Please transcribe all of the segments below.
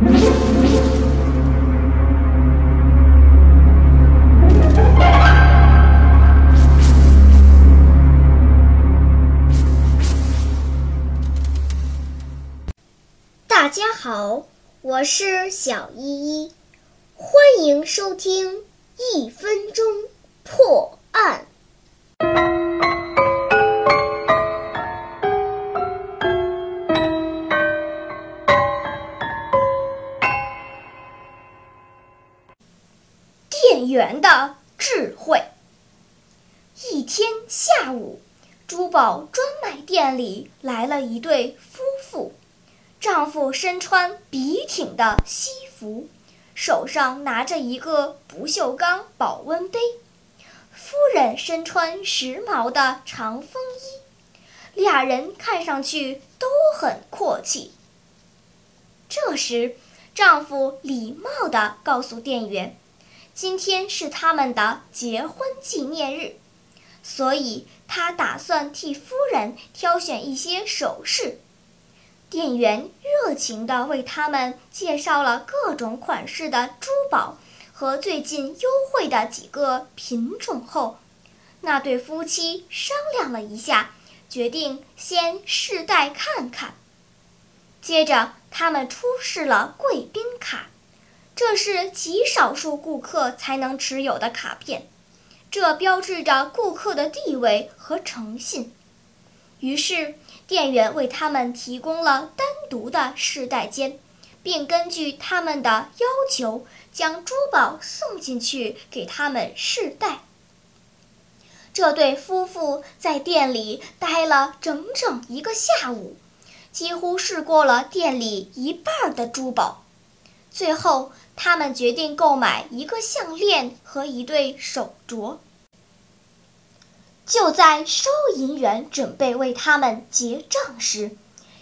大家好，我是小依依，欢迎收听一分钟破。店员的智慧。一天下午，珠宝专卖店里来了一对夫妇。丈夫身穿笔挺的西服，手上拿着一个不锈钢保温杯；夫人身穿时髦的长风衣，俩人看上去都很阔气。这时，丈夫礼貌地告诉店员：“今天是他们的结婚纪念日，所以他打算替夫人挑选一些首饰。”店员热情地为他们介绍了各种款式的珠宝和最近优惠的几个品种后，那对夫妻商量了一下，决定先试戴看看。接着，他们出示了贵宾卡，这是极少数顾客才能持有的卡片，这标志着顾客的地位和诚信。于是。店员为他们提供了单独的试戴间，并根据他们的要求将珠宝送进去给他们试戴。这对夫妇在店里待了整整一个下午，几乎试过了店里一半的珠宝。最后，他们决定购买一个项链和一对手镯。就在收银员准备为他们结账时，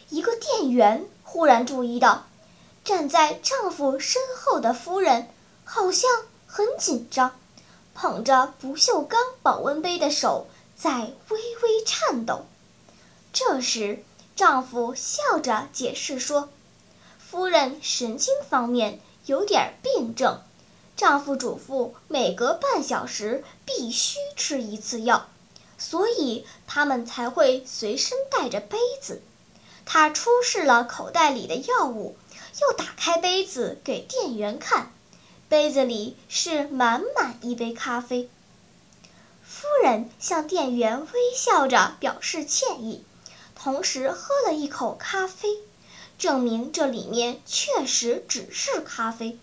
一个店员忽然注意到，站在丈夫身后的夫人好像很紧张，捧着不锈钢保温杯的手在微微颤抖。这时，丈夫笑着解释说：“夫人神经方面有点病症，丈夫嘱咐每隔半小时必须吃一次药。”所以他们才会随身带着杯子。他出示了口袋里的药物，又打开杯子给店员看，杯子里是满满一杯咖啡。夫人向店员微笑着表示歉意，同时喝了一口咖啡，证明这里面确实只是咖啡。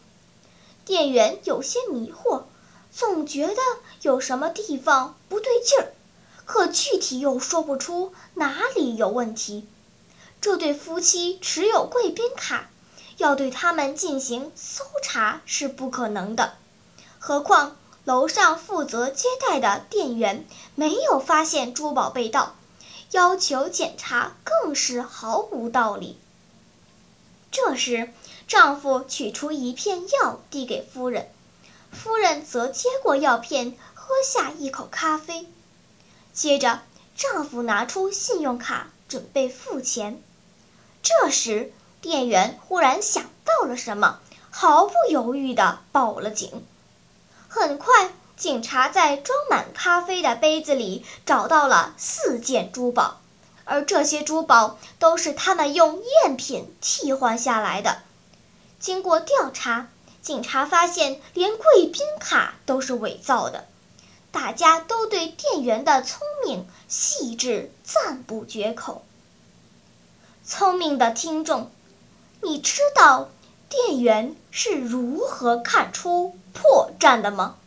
店员有些迷惑，总觉得有什么地方不对劲儿。可具体又说不出哪里有问题。这对夫妻持有贵宾卡，要对他们进行搜查是不可能的。何况楼上负责接待的店员没有发现珠宝被盗，要求检查更是毫无道理。这时，丈夫取出一片药递给夫人，夫人则接过药片，喝下一口咖啡。接着，丈夫拿出信用卡准备付钱。这时，店员忽然想到了什么，毫不犹豫地报了警。很快，警察在装满咖啡的杯子里找到了四件珠宝，而这些珠宝都是他们用赝品替换下来的。经过调查，警察发现连贵宾卡都是伪造的。大家都对店员的聪明细致赞不绝口。聪明的听众，你知道店员是如何看出破绽的吗？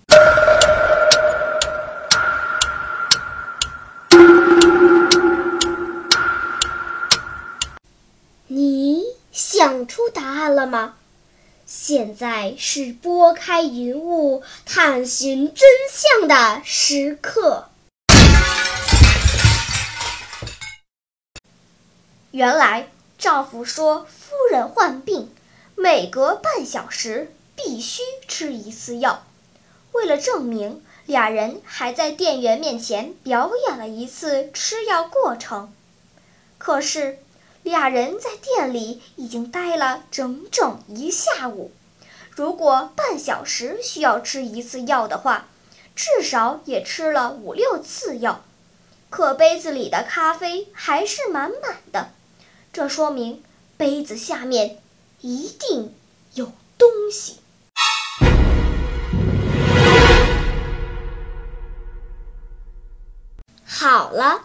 答案了吗？现在是拨开云雾探寻真相的时刻。原来，丈夫说夫人患病，每隔半小时必须吃一次药。为了证明，俩人还在店员面前表演了一次吃药过程。可是，俩人在店里已经待了整整一下午。如果半小时需要吃一次药的话，至少也吃了五六次药。可杯子里的咖啡还是满满的，这说明杯子下面一定有东西。好了，